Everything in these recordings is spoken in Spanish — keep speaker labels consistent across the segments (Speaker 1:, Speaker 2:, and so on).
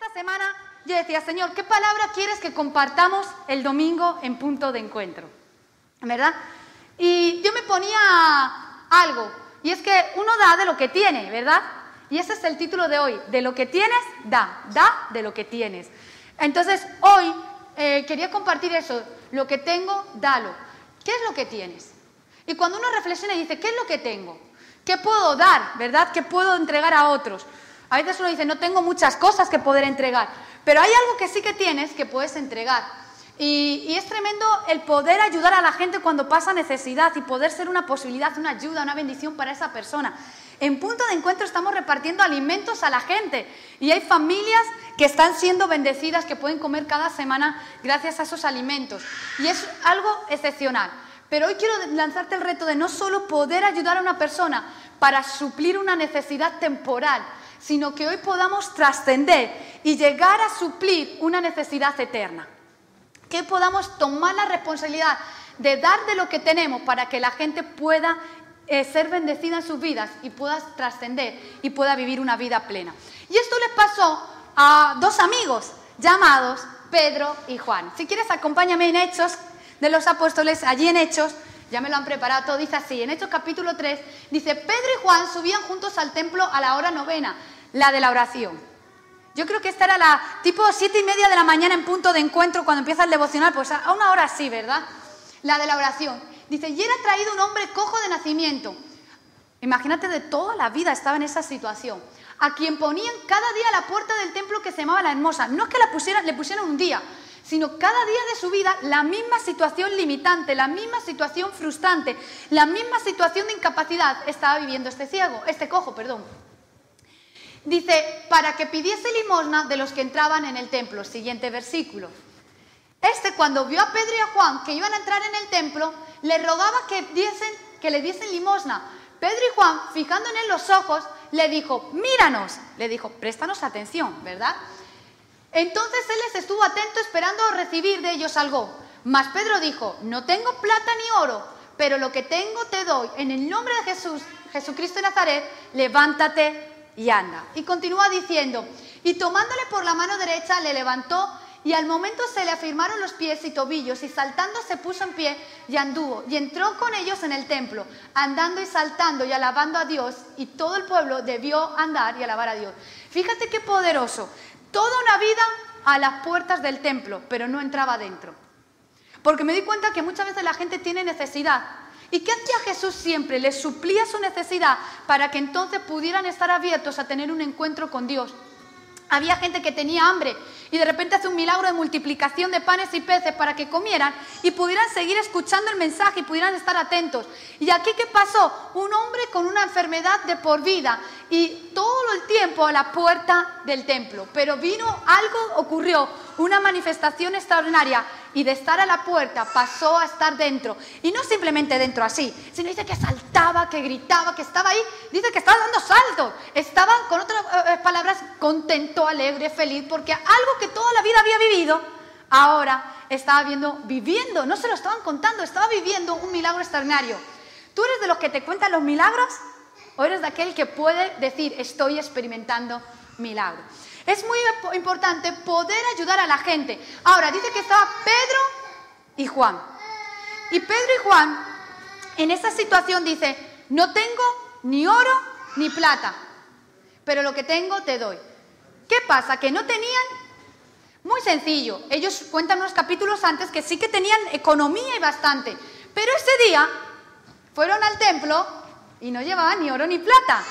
Speaker 1: esta semana yo decía, Señor, ¿qué palabra quieres que compartamos el domingo en punto de encuentro? ¿Verdad? Y yo me ponía algo, y es que uno da de lo que tiene, ¿verdad? Y ese es el título de hoy, de lo que tienes, da, da de lo que tienes. Entonces, hoy eh, quería compartir eso, lo que tengo, dalo. ¿Qué es lo que tienes? Y cuando uno reflexiona y dice, ¿qué es lo que tengo? ¿Qué puedo dar, verdad? ¿Qué puedo entregar a otros? A veces uno dice, no tengo muchas cosas que poder entregar, pero hay algo que sí que tienes que puedes entregar. Y, es tremendo el poder ayudar a la gente cuando pasa necesidad y poder ser una posibilidad, una ayuda, una bendición para esa persona. En punto de encuentro estamos repartiendo alimentos a la gente y hay familias que están siendo bendecidas, que pueden comer cada semana gracias a esos alimentos. Y es algo excepcional. Pero hoy quiero lanzarte el reto de no solo poder ayudar a una persona para suplir una necesidad temporal, sino que hoy podamos trascender y llegar a suplir una necesidad eterna. Que podamos tomar la responsabilidad de dar de lo que tenemos para que la gente pueda eh, ser bendecida en sus vidas y pueda trascender y pueda vivir una vida plena. Y esto les pasó a dos amigos llamados Pedro y Juan. Si quieres, acompáñame en Hechos de los Apóstoles, allí en Hechos, ya me lo han preparado todo, dice así, en Hechos capítulo 3, dice, Pedro y Juan subían juntos al templo a la hora novena, la de la oración. Yo creo que esta era la tipo siete y media de la mañana en punto de encuentro cuando empieza el devocional, pues a una hora así, ¿verdad? La de la oración. Dice, y era traído un hombre cojo de nacimiento. Imagínate de toda la vida estaba en esa situación. A quien ponían cada día la puerta del templo que se llamaba la hermosa. No es que la pusieran, le pusieran un día, sino cada día de su vida la misma situación limitante, la misma situación frustrante, la misma situación de incapacidad estaba viviendo este ciego, este cojo, perdón. Dice, para que pidiese limosna de los que entraban en el templo. Siguiente versículo. Este cuando vio a Pedro y a Juan que iban a entrar en el templo, le rogaba que, diesen, que le diesen limosna. Pedro y Juan, fijando en él los ojos, le dijo, míranos. Le dijo, préstanos atención, ¿verdad? Entonces él les estuvo atento esperando recibir de ellos algo. Mas Pedro dijo, no tengo plata ni oro, pero lo que tengo te doy. En el nombre de Jesús, Jesucristo de Nazaret, levántate y anda. Y continúa diciendo, y tomándole por la mano derecha le levantó y al momento se le afirmaron los pies y tobillos y saltando se puso en pie y anduvo y entró con ellos en el templo, andando y saltando y alabando a Dios y todo el pueblo debió andar y alabar a Dios. Fíjate qué poderoso toda una vida a las puertas del templo, pero no entraba dentro. Porque me di cuenta que muchas veces la gente tiene necesidad. ¿Y qué hacía Jesús siempre? Les suplía su necesidad para que entonces pudieran estar abiertos a tener un encuentro con Dios. Había gente que tenía hambre y de repente hace un milagro de multiplicación de panes y peces para que comieran y pudieran seguir escuchando el mensaje y pudieran estar atentos. ¿Y aquí qué pasó? Un hombre con una enfermedad de por vida y todo el tiempo a la puerta del templo. Pero vino algo, ocurrió, una manifestación extraordinaria y de estar a la puerta pasó a estar dentro. Y no simplemente dentro así, sino dice que saltaba, que gritaba, que estaba ahí, dice que estaba dando saltos, estaba, con otras eh, palabras, contento, alegre, feliz, porque algo que toda la vida había vivido, ahora estaba viendo, viviendo, no se lo estaban contando, estaba viviendo un milagro extraordinario. ¿Tú eres de los que te cuentan los milagros? ¿O eres de aquel que puede decir, estoy experimentando milagro? Es muy importante poder ayudar a la gente. Ahora, dice que estaba Pedro y Juan. Y Pedro y Juan, en esa situación dice, no tengo ni oro ni plata, pero lo que tengo te doy. ¿Qué pasa? Que no tenían... Muy sencillo, ellos cuentan unos capítulos antes que sí que tenían economía y bastante, pero ese día fueron al templo y no llevaban ni oro ni plata.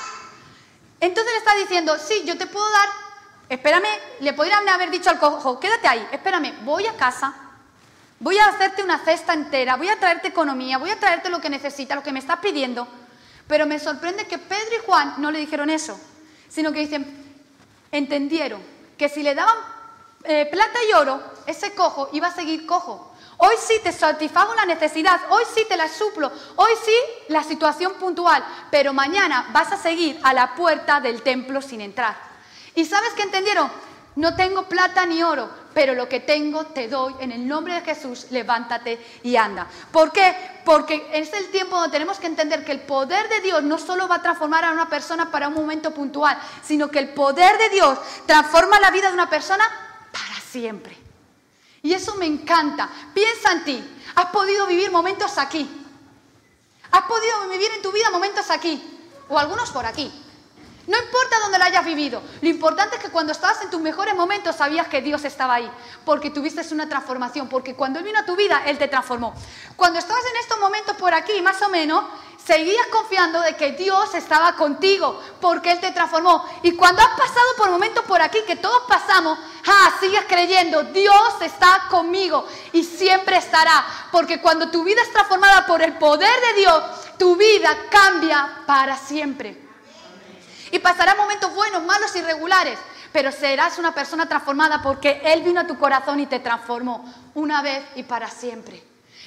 Speaker 1: Entonces le está diciendo, sí, yo te puedo dar Espérame, le podrían haber dicho al cojo, quédate ahí, espérame, voy a casa, voy a hacerte una cesta entera, voy a traerte economía, voy a traerte lo que necesitas, lo que me estás pidiendo. Pero me sorprende que Pedro y Juan no le dijeron eso, sino que dicen, entendieron que si le daban eh, plata y oro, ese cojo iba a seguir cojo. Hoy sí te satisfago la necesidad, hoy sí te la suplo, hoy sí la situación puntual, pero mañana vas a seguir a la puerta del templo sin entrar. ¿Y sabes qué entendieron? No tengo plata ni oro, pero lo que tengo te doy. En el nombre de Jesús, levántate y anda. ¿Por qué? Porque es el tiempo donde tenemos que entender que el poder de Dios no solo va a transformar a una persona para un momento puntual, sino que el poder de Dios transforma la vida de una persona siempre. Y eso me encanta. Piensa en ti. Has podido vivir momentos aquí. Has podido vivir en tu vida momentos aquí. O algunos por aquí. No importa dónde lo hayas vivido, lo importante es que cuando estabas en tus mejores momentos sabías que Dios estaba ahí, porque tuviste una transformación, porque cuando Él vino a tu vida, Él te transformó. Cuando estabas en estos momentos por aquí, más o menos, seguías confiando de que Dios estaba contigo, porque Él te transformó. Y cuando has pasado por momentos por aquí, que todos pasamos, ah, sigues creyendo, Dios está conmigo y siempre estará, porque cuando tu vida es transformada por el poder de Dios, tu vida cambia para siempre. Y pasará momentos buenos, malos, irregulares, pero serás una persona transformada porque Él vino a tu corazón y te transformó una vez y para siempre.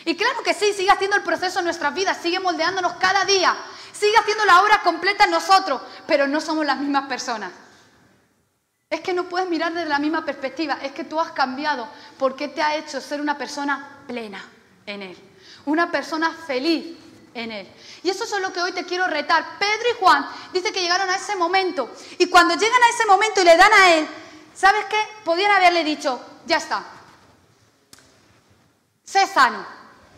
Speaker 1: Y claro que sí, sigue haciendo el proceso en nuestras vidas, sigue moldeándonos cada día, sigue haciendo la obra completa en nosotros, pero no somos las mismas personas. Es que no puedes mirar desde la misma perspectiva, es que tú has cambiado porque te ha hecho ser una persona plena en Él, una persona feliz, en él. Y eso es lo que hoy te quiero retar. Pedro y Juan dice que llegaron a ese momento. Y cuando llegan a ese momento y le dan a él, ¿sabes qué? Podían haberle dicho, ya está. Sé sano.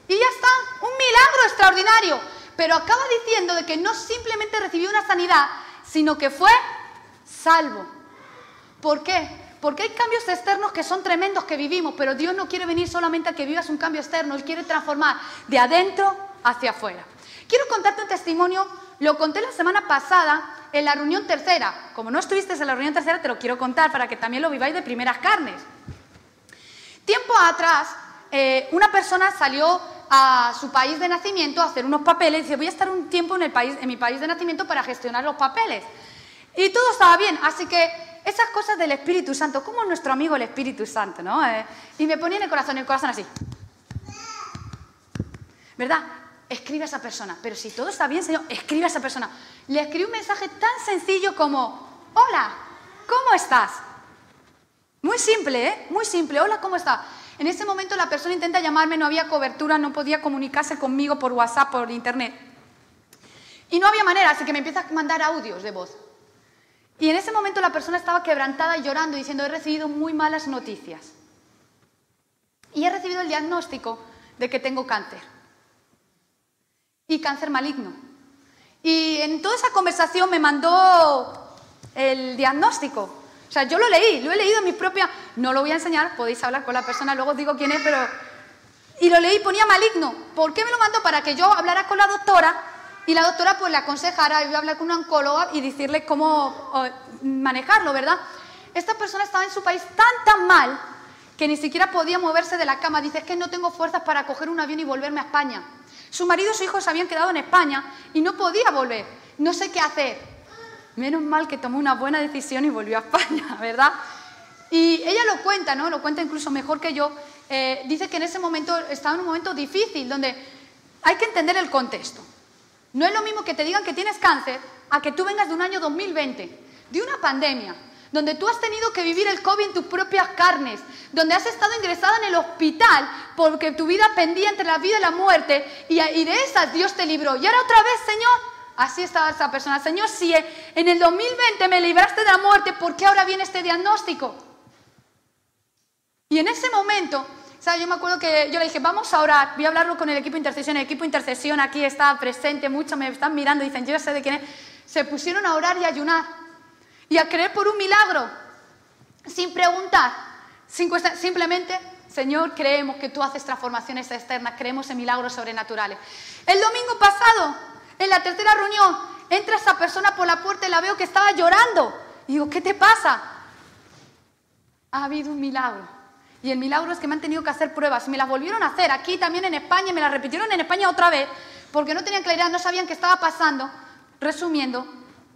Speaker 1: Y ya está. Un milagro extraordinario. Pero acaba diciendo de que no simplemente recibió una sanidad, sino que fue salvo. ¿Por qué? Porque hay cambios externos que son tremendos que vivimos, pero Dios no quiere venir solamente a que vivas un cambio externo, Él quiere transformar de adentro hacia afuera. Quiero contarte un testimonio, lo conté la semana pasada en la reunión tercera. Como no estuviste en la reunión tercera, te lo quiero contar para que también lo viváis de primeras carnes. Tiempo atrás, eh, una persona salió a su país de nacimiento a hacer unos papeles y dice, voy a estar un tiempo en, el país, en mi país de nacimiento para gestionar los papeles. Y todo estaba bien, así que esas cosas del Espíritu Santo, como nuestro amigo el Espíritu Santo, ¿no? Eh, y me ponía en el corazón, el corazón así. ¿Verdad? escribe a esa persona. Pero si todo está bien, Señor, escribe a esa persona. Le escribe un mensaje tan sencillo como, hola, ¿cómo estás? Muy simple, ¿eh? Muy simple, hola, ¿cómo estás? En ese momento la persona intenta llamarme, no había cobertura, no podía comunicarse conmigo por WhatsApp, por Internet. Y no había manera, así que me empieza a mandar audios de voz. Y en ese momento la persona estaba quebrantada y llorando, diciendo, he recibido muy malas noticias. Y he recibido el diagnóstico de que tengo cáncer y cáncer maligno. Y en toda esa conversación me mandó el diagnóstico. O sea, yo lo leí, lo he leído en mi propia... No lo voy a enseñar, podéis hablar con la persona, luego digo quién es, pero... Y lo leí, ponía maligno. ¿Por qué me lo mandó? Para que yo hablara con la doctora y la doctora pues le aconsejara, yo hablar con una oncóloga y decirle cómo manejarlo, ¿verdad? Esta persona estaba en su país tan, tan mal que ni siquiera podía moverse de la cama. Dice, es que no tengo fuerzas para coger un avión y volverme a España. Su marido y su hijo se habían quedado en España y no podía volver. No sé qué hacer. Menos mal que tomó una buena decisión y volvió a España, ¿verdad? Y ella lo cuenta, ¿no? Lo cuenta incluso mejor que yo. Eh, dice que en ese momento estaba en un momento difícil, donde hay que entender el contexto. No es lo mismo que te digan que tienes cáncer a que tú vengas de un año 2020, de una pandemia, donde tú has tenido que vivir el COVID en tus propias carnes, donde has estado ingresada en el hospital porque tu vida pendía entre la vida y la muerte, y, de esas Dios te libró. Y ahora otra vez, Señor, así estaba esa persona. Señor, si en el 2020 me libraste de la muerte, ¿por qué ahora viene este diagnóstico? Y en ese momento, ¿sabes? yo me acuerdo que yo le dije, vamos a orar, voy a hablarlo con el equipo de intercesión. El equipo de intercesión aquí está presente, muchos me están mirando dicen, yo sé de quién es. Se pusieron a orar y a ayunar y a creer por un milagro, sin preguntar, simplemente, Señor, creemos que tú haces transformaciones externas, creemos en milagros sobrenaturales. El domingo pasado, en la tercera reunión, entra esa persona por la puerta y la veo que estaba llorando. Y digo, ¿qué te pasa? Ha habido un milagro. Y el milagro es que me han tenido que hacer pruebas. Me las volvieron a hacer aquí también en España me las repitieron en España otra vez porque no tenían claridad, no sabían qué estaba pasando. Resumiendo,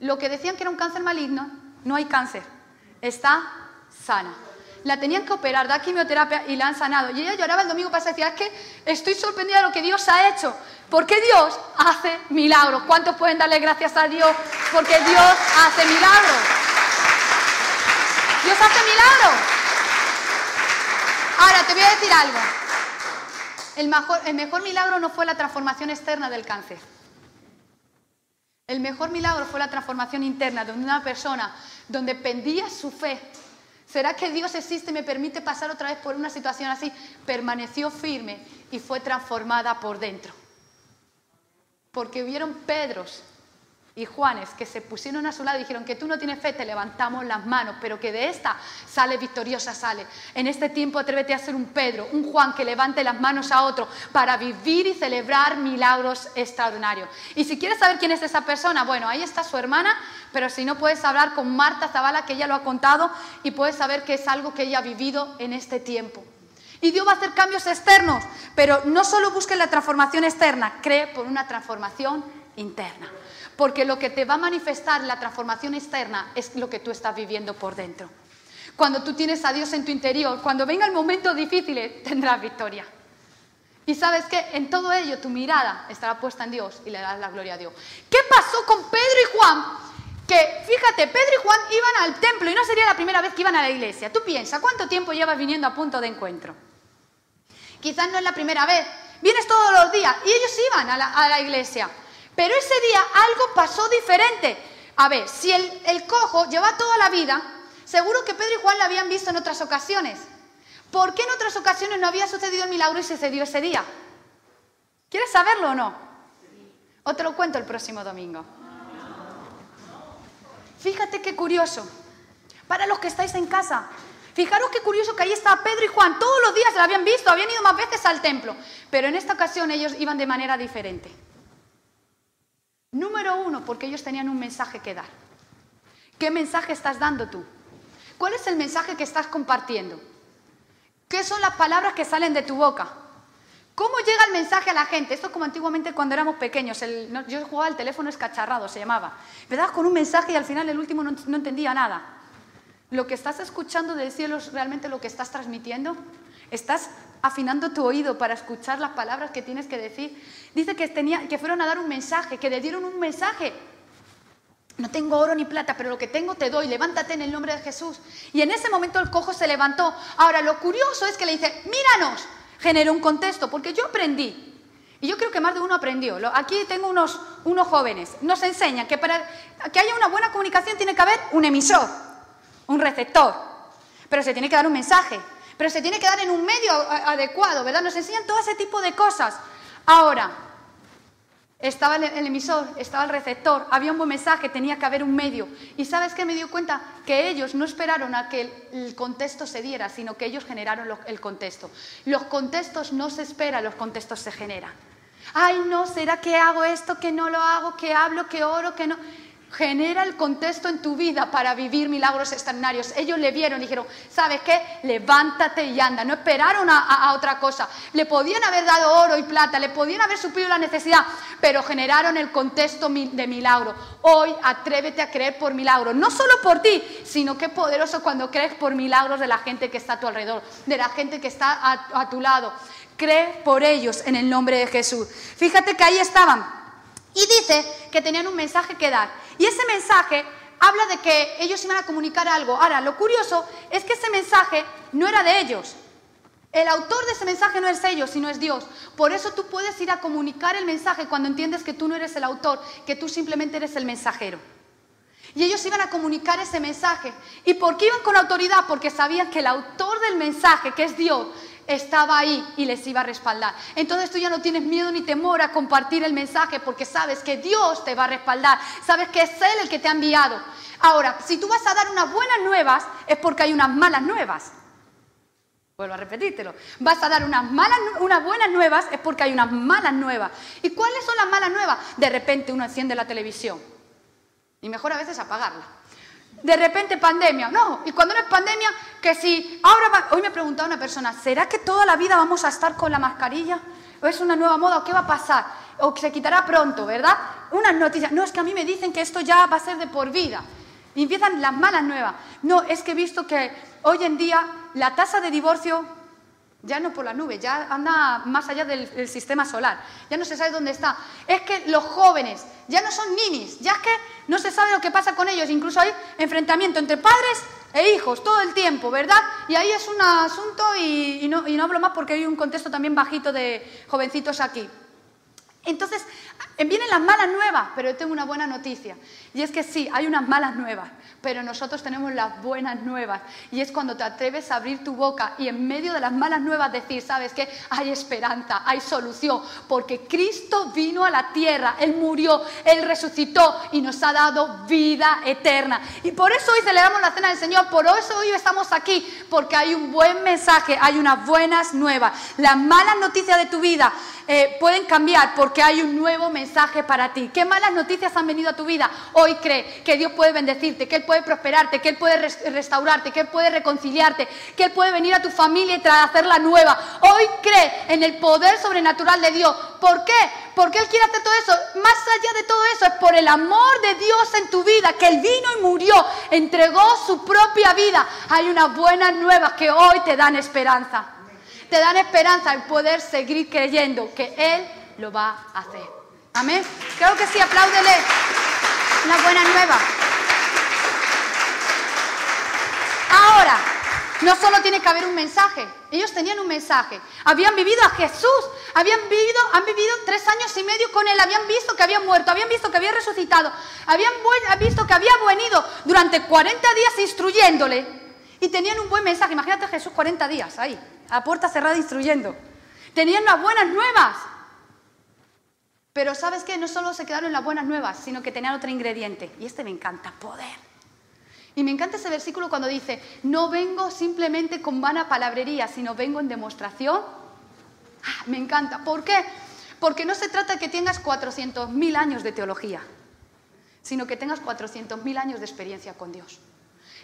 Speaker 1: lo que decían que era un cáncer maligno no hay cáncer, está sana. La tenían que operar, da quimioterapia y la han sanado. Y ella lloraba el domingo pasado y decía, es que estoy sorprendida de lo que Dios ha hecho, porque Dios hace milagros. ¿Cuántos pueden darle gracias a Dios? Porque Dios hace milagros. Dios hace milagros. Ahora, te voy a decir algo. El mejor, milagro no fue la transformación externa del cáncer. El mejor milagro fue la transformación interna de una persona donde pendía su fe. ¿Será que Dios existe y me permite pasar otra vez por una situación así? Permaneció firme y fue transformada por dentro. Porque hubieron Pedros y Juanes que se pusieron a su lado y dijeron que tú no tienes fe, te levantamos las manos, pero que de esta sale victoriosa, sale. En este tiempo atrévete a ser un Pedro, un Juan que levante las manos a otro para vivir y celebrar milagros extraordinarios. Y si quieres saber quién es esa persona, bueno, ahí está su hermana, pero si no puedes hablar con Marta Zavala, que ella lo ha contado, y puedes saber que es algo que ella ha vivido en este tiempo. Y Dios va a hacer cambios externos, pero no solo busques la transformación externa, cree por una transformación interna. Porque lo que te va a manifestar la transformación externa es lo que tú estás viviendo por dentro. Cuando tú tienes a Dios en tu interior, cuando venga el momento difícil, tendrás victoria. Y sabes que en todo ello tu mirada estará puesta en Dios y le darás la gloria a Dios. ¿Qué pasó con Pedro y Juan? Que fíjate, Pedro y Juan iban al templo y no sería la primera vez que iban a la iglesia. Tú piensas, ¿cuánto tiempo llevas viniendo a punto de encuentro? Quizás no es la primera vez. Vienes todos los días y ellos iban a la, a la iglesia. Pero ese día algo pasó diferente. A ver, si el, cojo lleva toda la vida, seguro que Pedro y Juan lo habían visto en otras ocasiones. ¿Por qué en otras ocasiones no había sucedido el milagro y sucedió ese día? ¿Quieres saberlo o no? O te lo cuento el próximo domingo. Fíjate qué curioso. Para los que estáis en casa, fijaros qué curioso que ahí está Pedro y Juan. Todos los días lo habían visto, habían ido más veces al templo. Pero en esta ocasión ellos iban de manera diferente. Número uno, porque ellos tenían un mensaje que dar. ¿Qué mensaje estás dando tú? ¿Cuál es el mensaje que estás compartiendo? ¿Qué son las palabras que salen de tu boca? ¿Cómo llega el mensaje a la gente? Esto es como antiguamente cuando éramos pequeños. yo jugaba el teléfono escacharrado, se llamaba. ¿Verdad? Con un mensaje y al final el último no, no entendía nada. ¿Lo que estás escuchando del cielo es realmente lo que estás transmitiendo? ¿Estás afinando tu oído para escuchar las palabras que tienes que decir. Dice que, tenía, que fueron a dar un mensaje, que le dieron un mensaje. No tengo oro ni plata, pero lo que tengo te doy, levántate en el nombre de Jesús. Y en ese momento el cojo se levantó. Ahora, lo curioso es que le dice, míranos, generó un contexto, porque yo aprendí, y yo creo que más de uno aprendió. Aquí tengo unos, unos jóvenes, nos enseñan que para que haya una buena comunicación tiene que haber un emisor, un receptor, pero se tiene que dar un mensaje pero se tiene que dar en un medio adecuado, ¿verdad? Nos enseñan todo ese tipo de cosas. Ahora, estaba el, emisor, estaba el receptor, había un buen mensaje, tenía que haber un medio. ¿Y sabes qué me dio cuenta? Que ellos no esperaron a que el, contexto se diera, sino que ellos generaron el contexto. Los contextos no se esperan, los contextos se generan. Ay, no, ¿será que hago esto, que no lo hago, que hablo, que oro, que no? Genera el contexto en tu vida para vivir milagros extraordinarios. Ellos le vieron y dijeron, ¿sabes qué? Levántate y anda. No esperaron a, otra cosa. Le podían haber dado oro y plata, le podían haber suplido la necesidad, pero generaron el contexto de milagro. Hoy atrévete a creer por milagros, no solo por ti, sino que poderoso cuando crees por milagros de la gente que está a tu alrededor, de la gente que está a, a tu lado. Cree por ellos en el nombre de Jesús. Fíjate que ahí estaban. Y dice que tenían un mensaje que dar. Y ese mensaje habla de que ellos iban a comunicar algo. Ahora, lo curioso es que ese mensaje no era de ellos. El autor de ese mensaje no es ellos, sino es Dios. Por eso tú puedes ir a comunicar el mensaje cuando entiendes que tú no eres el autor, que tú simplemente eres el mensajero. Y ellos iban a comunicar ese mensaje. ¿Y por qué iban con autoridad? Porque sabían que el autor del mensaje, que es Dios, estaba ahí y les iba a respaldar. Entonces tú ya no tienes miedo ni temor a compartir el mensaje porque sabes que Dios te va a respaldar, sabes que es Él el que te ha enviado. Ahora, si tú vas a dar unas buenas nuevas, es porque hay unas malas nuevas. Vuelvo a repetírtelo. Vas a dar unas, malas, unas buenas nuevas, es porque hay unas malas nuevas. ¿Y cuáles son las malas nuevas? De repente uno enciende la televisión. Y mejor a veces apagarla de repente pandemia. No, y cuando no es pandemia, que si ahora, hoy me preguntaba una persona, ¿será que toda la vida vamos a estar con la mascarilla? ¿O es una nueva moda? ¿O qué va a pasar? ¿O se quitará pronto, verdad? Unas noticias, no, es que a mí me dicen que esto ya va a ser de por vida. Y empiezan las malas nuevas. No, es que he visto que hoy en día la tasa de divorcio ya no por la nube, ya anda más allá del, sistema solar, ya no se sabe dónde está. Es que los jóvenes ya no son ninis, ya es que no se sabe lo que pasa con ellos, incluso hay enfrentamiento entre padres e hijos todo el tiempo, ¿verdad? Y ahí es un asunto y, no, y no hablo más porque hay un contexto también bajito de jovencitos aquí. Entonces, vienen las malas nuevas, pero yo tengo una buena noticia. Y es que sí, hay unas malas nuevas, pero nosotros tenemos las buenas nuevas. Y es cuando te atreves a abrir tu boca y en medio de las malas nuevas decir, ¿sabes qué? Hay esperanza, hay solución, porque Cristo vino a la tierra, Él murió, Él resucitó y nos ha dado vida eterna. Y por eso hoy celebramos la cena del Señor, por eso hoy estamos aquí, porque hay un buen mensaje, hay unas buenas nuevas. Las malas noticias de tu vida eh, pueden cambiar porque hay un nuevo mensaje para ti. ¿Qué malas noticias han venido a tu vida? Hoy cree que Dios puede bendecirte, que Él puede prosperarte, que Él puede restaurarte, que Él puede reconciliarte, que Él puede venir a tu familia y hacerla nueva. Hoy cree en el poder sobrenatural de Dios. ¿Por qué? Porque Él quiere hacer todo eso. Más allá de todo eso, es por el amor de Dios en tu vida, que Él vino y murió, entregó su propia vida. Hay unas buenas nuevas que hoy te dan esperanza te dan esperanza en poder seguir creyendo que Él lo va a hacer. Amén. Creo que sí, apláudele. Una buena nueva. Ahora, no solo tiene que haber un mensaje, ellos tenían un mensaje. Habían vivido a Jesús, habían vivido, han vivido tres años y medio con Él, habían visto que había muerto, habían visto que había resucitado, habían visto que había venido durante 40 días instruyéndole y tenían un buen mensaje. Imagínate a Jesús 40 días ahí, a puerta cerrada instruyendo. Tenían las buenas nuevas. Pero ¿sabes qué? No solo se quedaron las buenas nuevas, sino que tenían otro ingrediente. Y este me encanta, poder. Y me encanta ese versículo cuando dice, no vengo simplemente con vana palabrería, sino vengo en demostración. Ah, me encanta. ¿Por qué? Porque no se trata de que tengas 400.000 años de teología, sino que tengas 400.000 años de experiencia con Dios.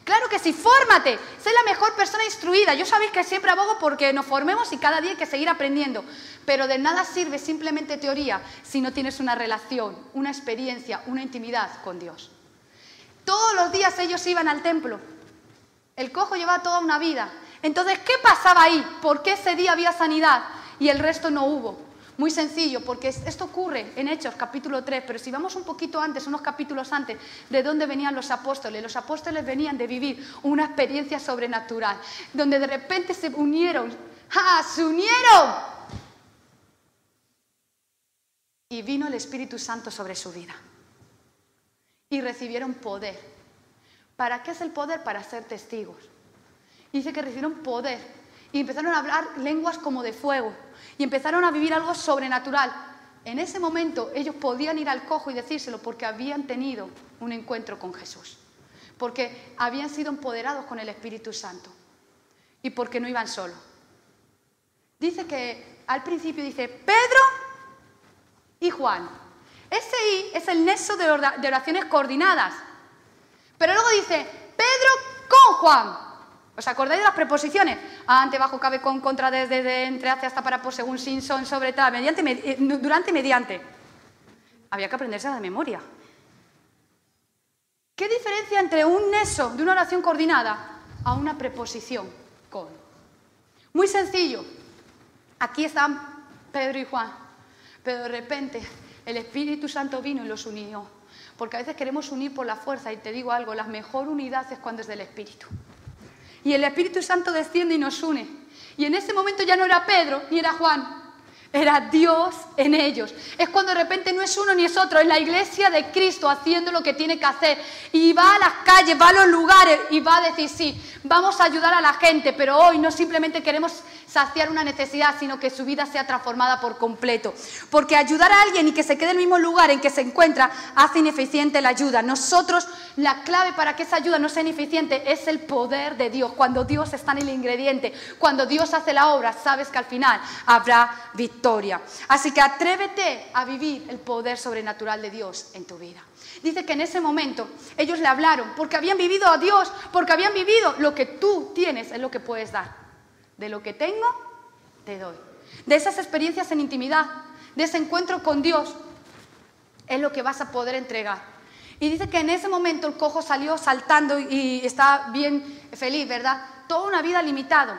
Speaker 1: Claro que sí, fórmate, sé la mejor persona instruida. Yo sabéis que siempre abogo porque nos formemos y cada día hay que seguir aprendiendo. Pero de nada sirve simplemente teoría si no tienes una relación, una experiencia, una intimidad con Dios. Todos los días ellos iban al templo. El cojo llevaba toda una vida. Entonces, ¿qué pasaba ahí? ¿Por qué ese día había sanidad y el resto no hubo? Muy sencillo, porque esto ocurre en Hechos capítulo 3, pero si vamos un poquito antes, unos capítulos antes, ¿de dónde venían los apóstoles? Los apóstoles venían de vivir una experiencia sobrenatural, donde de repente se unieron, ¡ja! ¡Se unieron! Y vino el Espíritu Santo sobre su vida. Y recibieron poder. ¿Para qué es el poder? Para ser testigos. dice que recibieron poder. Y empezaron a hablar lenguas como de fuego y empezaron a vivir algo sobrenatural. En ese momento ellos podían ir al cojo y decírselo porque habían tenido un encuentro con Jesús, porque habían sido empoderados con el Espíritu Santo y porque no iban solos. Dice que al principio dice Pedro y Juan. Ese I es el nexo de oraciones coordinadas. Pero luego dice Pedro con Juan. ¿Os acordáis de las preposiciones? Ante, bajo, cabe, con, contra, desde, entre, hacia, hasta, para, por, según, sin, son, sobre, tal, mediante, eh, durante, mediante. Había que aprenderse de memoria. ¿Qué diferencia entre un nexo de una oración coordinada a una preposición con? Muy sencillo. Aquí están Pedro y Juan, pero de repente el Espíritu Santo vino y los unió. Porque a veces queremos unir por la fuerza y te digo algo, la mejor unidad es cuando es del Espíritu. Y el Espíritu Santo desciende y nos une. Y en ese momento ya no era Pedro ni era Juan, era Dios en ellos. Es cuando de repente no es uno ni es otro, es la iglesia de Cristo haciendo lo que tiene que hacer. Y va a las calles, va a los lugares y va a decir, sí, vamos a ayudar a la gente, pero hoy no simplemente queremos saciar una necesidad, sino que su vida sea transformada por completo. Porque ayudar a alguien y que se quede en el mismo lugar en que se encuentra hace ineficiente la ayuda. Nosotros, la clave para que esa ayuda no sea ineficiente es el poder de Dios. Cuando Dios está en el ingrediente, cuando Dios hace la obra, sabes que al final habrá victoria. Así que atrévete a vivir el poder sobrenatural de Dios en tu vida. Dice que en ese momento ellos le hablaron porque habían vivido a Dios, porque habían vivido lo que tú tienes es lo que puedes dar. De lo que tengo, te doy. De esas experiencias en intimidad, de ese encuentro con Dios, es lo que vas a poder entregar. Y dice que en ese momento el cojo salió saltando y está bien feliz, ¿verdad? Toda una vida limitado,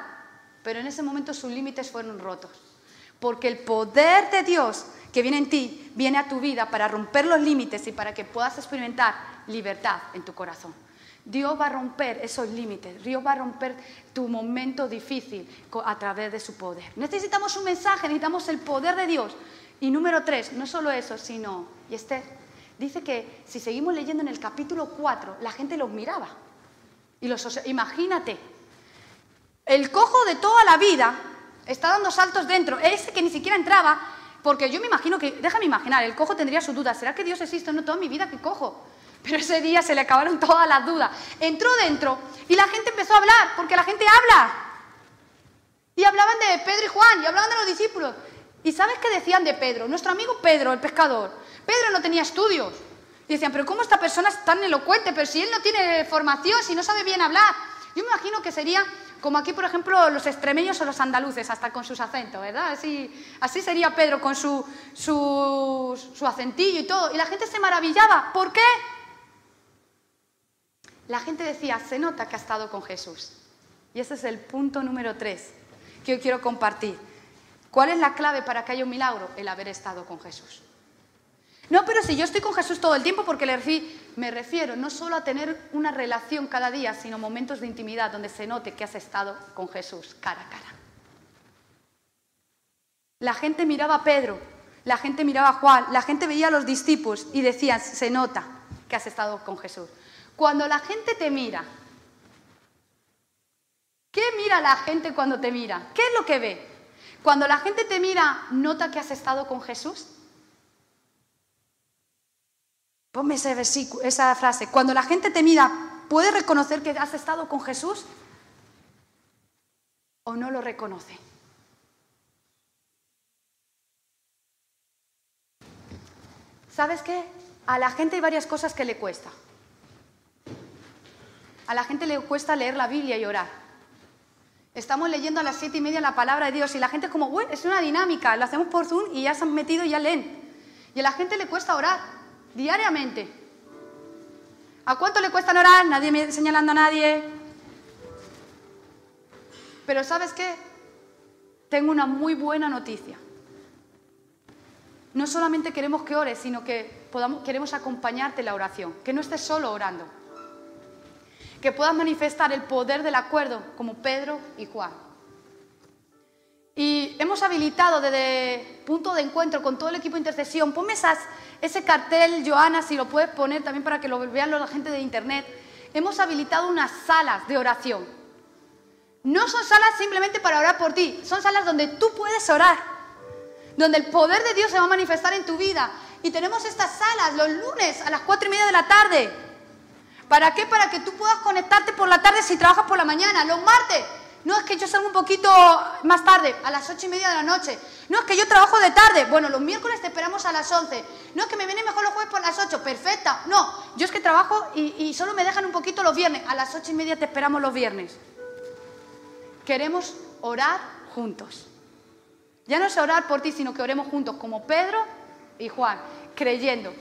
Speaker 1: pero en ese momento sus límites fueron rotos. Porque el poder de Dios que viene en ti viene a tu vida para romper los límites y para que puedas experimentar libertad en tu corazón. Dios va a romper esos límites, Dios va a romper tu momento difícil a través de su poder. Necesitamos un mensaje, necesitamos el poder de Dios. Y número tres, no solo eso, sino, y este dice que si seguimos leyendo en el capítulo 4, la gente los miraba. Y los, imagínate, el cojo de toda la vida está dando saltos dentro, ese que ni siquiera entraba, porque yo me imagino que, déjame imaginar, el cojo tendría su duda, ¿será que Dios existe o no toda mi vida que cojo? Pero ese día se le acabaron todas las dudas. Entró dentro y la gente empezó a hablar, porque la gente habla. Y hablaban de Pedro y Juan, y hablaban de los discípulos. ¿Y sabes qué decían de Pedro? Nuestro amigo Pedro, el pescador. Pedro no tenía estudios. Y decían, pero ¿cómo esta persona es tan elocuente? Pero si él no tiene formación, si no sabe bien hablar. Yo me imagino que sería como aquí, por ejemplo, los extremeños o los andaluces, hasta con sus acentos, ¿verdad? Así, así sería Pedro con su, su, su acentillo y todo. Y la gente se maravillaba. ¿Por qué? la gente decía, se nota que ha estado con Jesús. Y ese es el punto número tres que yo quiero compartir. ¿Cuál es la clave para que haya un milagro? El haber estado con Jesús. No, pero si yo estoy con Jesús todo el tiempo, porque me refiero no solo a tener una relación cada día, sino momentos de intimidad donde se note que has estado con Jesús cara a cara. La gente miraba a Pedro, la gente miraba a Juan, la gente veía a los discípulos y decían, se nota que has estado con Jesús. Cuando la gente te mira, ¿qué mira la gente cuando te mira? ¿Qué es lo que ve? Cuando la gente te mira, ¿nota que has estado con Jesús? Ponme esa frase. Cuando la gente te mira, ¿puede reconocer que has estado con Jesús? ¿O no lo reconoce? ¿Sabes qué? A la gente hay varias cosas que le cuesta. A la gente le cuesta leer la Biblia y orar. Estamos leyendo a las siete y media la palabra de Dios y la gente es como, bueno, es una dinámica, lo hacemos por Zoom y ya se han metido y ya leen. Y a la gente le cuesta orar diariamente. ¿A cuánto le cuesta orar? Nadie me señalando a nadie. Pero ¿sabes qué? Tengo una muy buena noticia. No solamente queremos que ores, sino que podamos, queremos acompañarte en la oración, que no estés solo orando que puedas manifestar el poder del acuerdo como Pedro y Juan. Y hemos habilitado desde punto de encuentro con todo el equipo de intercesión. Ponme ese cartel, Joana, si lo puedes poner también para que lo vean la gente de internet. Hemos habilitado unas salas de oración. No son salas simplemente para orar por ti, son salas donde tú puedes orar, donde el poder de Dios se va a manifestar en tu vida. Y tenemos estas salas los lunes a las cuatro y media de la tarde. ¿Para qué? Para que tú puedas conectarte por la tarde si trabajas por la mañana. Los martes. No es que yo salgo un poquito más tarde, a las ocho y media de la noche. No es que yo trabajo de tarde. Bueno, los miércoles te esperamos a las once. No es que me viene mejor los jueves por las ocho. Perfecta. No, yo es que trabajo y, y solo me dejan un poquito los viernes. A las ocho y media te esperamos los viernes. Queremos orar juntos. Ya no es orar por ti, sino que oremos juntos, como Pedro y Juan, creyendo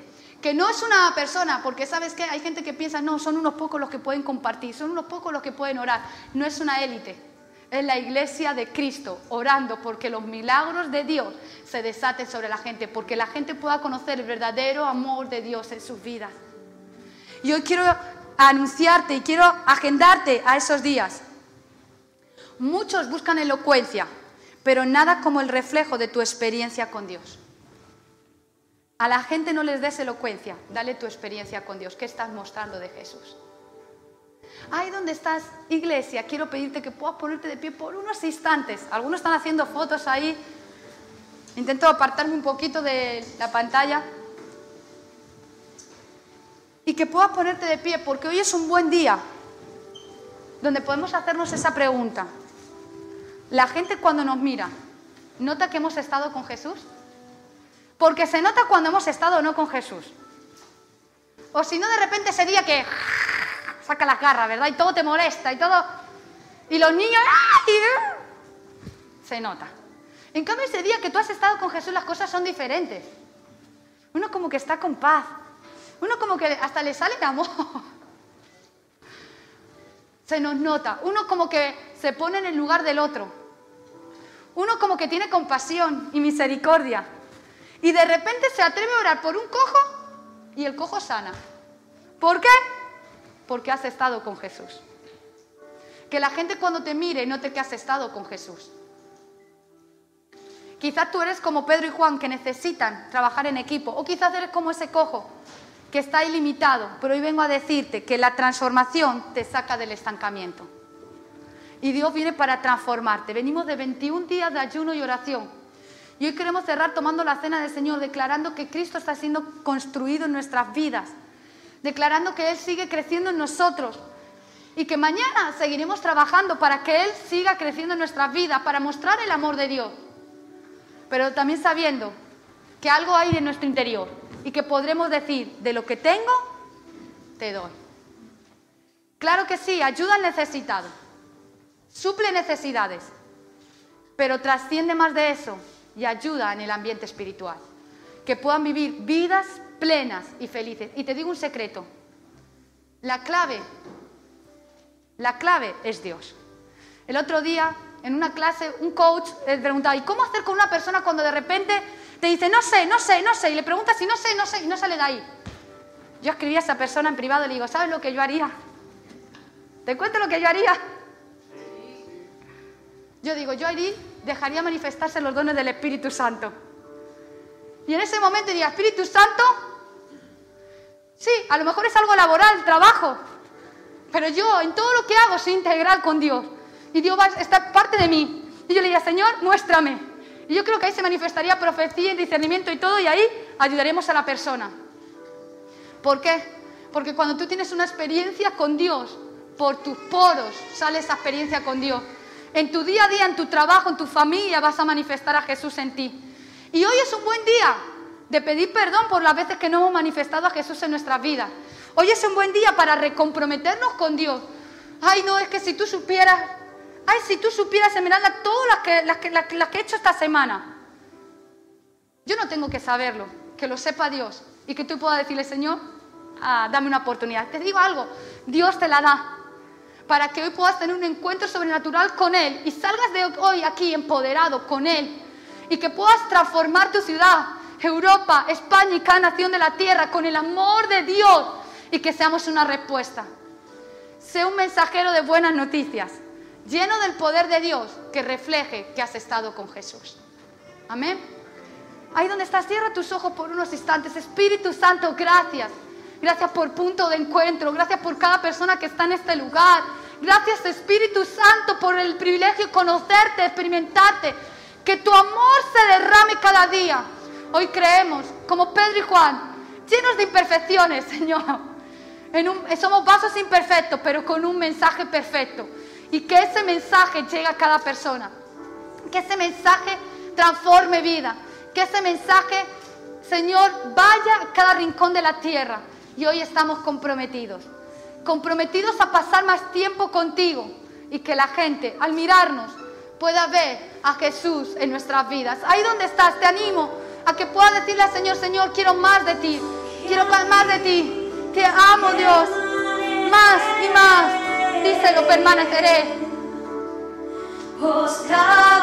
Speaker 1: que no es una persona, porque sabes que hay gente que piensa, no, son unos pocos los que pueden compartir, son unos pocos los que pueden orar. No es una élite, es la iglesia de Cristo, orando porque los milagros de Dios se desaten sobre la gente, porque la gente pueda conocer el verdadero amor de Dios en sus vidas. Y hoy quiero anunciarte y quiero agendarte a esos días. Muchos buscan elocuencia, pero nada como el reflejo de tu experiencia con Dios. A la gente no les des elocuencia, dale tu experiencia con Dios. ¿Qué estás mostrando de Jesús? Ahí donde estás, iglesia, quiero pedirte que puedas ponerte de pie por unos instantes. Algunos están haciendo fotos ahí. Intento apartarme un poquito de la pantalla. Y que puedas ponerte de pie, porque hoy es un buen día donde podemos hacernos esa pregunta. La gente cuando nos mira, ¿nota que hemos estado con Jesús? Porque se nota cuando hemos estado o no con Jesús. O si no, de repente ese día que saca las garras, ¿verdad? Y todo te molesta y todo. Y los niños. Se nota. En cambio, ese día que tú has estado con Jesús, las cosas son diferentes. Uno como que está con paz. Uno como que hasta le sale de amor. Se nos nota. Uno como que se pone en el lugar del otro. Uno como que tiene compasión y misericordia. Y de repente se atreve a orar por un cojo y el cojo sana. ¿Por qué? Porque has estado con Jesús. Que la gente cuando te mire note que has estado con Jesús. Quizás tú eres como Pedro y Juan que necesitan trabajar en equipo, o quizás eres como ese cojo que está ilimitado, pero hoy vengo a decirte que la transformación te saca del estancamiento. Y Dios viene para transformarte. Venimos de 21 días de ayuno y oración. Y hoy queremos cerrar tomando la cena del Señor, declarando que Cristo está siendo construido en nuestras vidas, declarando que Él sigue creciendo en nosotros y que mañana seguiremos trabajando para que Él siga creciendo en nuestras vidas, para mostrar el amor de Dios. Pero también sabiendo que algo hay en nuestro interior y que podremos decir, de lo que tengo, te doy. Claro que sí, ayuda al necesitado, suple necesidades, pero trasciende más de eso y ayuda en el ambiente espiritual. Que puedan vivir vidas plenas y felices. Y te digo un secreto, la clave, la clave es Dios. El otro día, en una clase, un coach le preguntaba, ¿y cómo hacer con una persona cuando de repente te dice, no sé, no sé, no sé, y le pregunta si no sé, no sé, y no sale de ahí? Yo escribí a esa persona en privado y le digo, ¿sabes lo que yo haría? ¿Te cuento lo que yo haría? Yo digo, yo ahí dejaría manifestarse los dones del Espíritu Santo. Y en ese momento diría, Espíritu Santo, sí, a lo mejor es algo laboral, trabajo, pero yo en todo lo que hago soy integral con Dios. Y Dios va a estar parte de mí. Y yo le diría, Señor, muéstrame. Y yo creo que ahí se manifestaría profecía, discernimiento y todo, y ahí ayudaremos a la persona. ¿Por qué? Porque cuando tú tienes una experiencia con Dios, por tus poros sale esa experiencia con Dios. En tu día a día, en tu trabajo, en tu familia, vas a manifestar a Jesús en ti. Y hoy es un buen día de pedir perdón por las veces que no hemos manifestado a Jesús en nuestras vidas. Hoy es un buen día para recomprometernos con Dios. Ay, no, es que si tú supieras, ay, si tú supieras, Esmeralda, todas las que, las, que, las que he hecho esta semana. Yo no tengo que saberlo, que lo sepa Dios y que tú puedas decirle, Señor, ah, dame una oportunidad. Te digo algo, Dios te la da para que hoy puedas tener un encuentro sobrenatural con Él y salgas de hoy aquí empoderado con Él y que puedas transformar tu ciudad, Europa, España y cada nación de la tierra con el amor de Dios y que seamos una respuesta. Sé un mensajero de buenas noticias, lleno del poder de Dios que refleje que has estado con Jesús. Amén. Ahí donde estás, cierra tus ojos por unos instantes. Espíritu Santo, gracias. Gracias por punto de encuentro. Gracias por cada persona que está en este lugar. Gracias Espíritu Santo por el privilegio de conocerte, experimentarte. Que tu amor se derrame cada día. Hoy creemos, como Pedro y Juan, llenos de imperfecciones, Señor. somos vasos imperfectos, pero con un mensaje perfecto. Y que ese mensaje llegue a cada persona. Que ese mensaje transforme vida. Que ese mensaje, Señor, vaya a cada rincón de la tierra. Y hoy estamos comprometidos, comprometidos a pasar más tiempo contigo y que la gente al mirarnos pueda ver a Jesús en nuestras vidas. Ahí donde estás, te animo a que puedas decirle al Señor, Señor, quiero más de ti, quiero más de ti, te amo Dios, más y más, díselo, permaneceré. Ostrar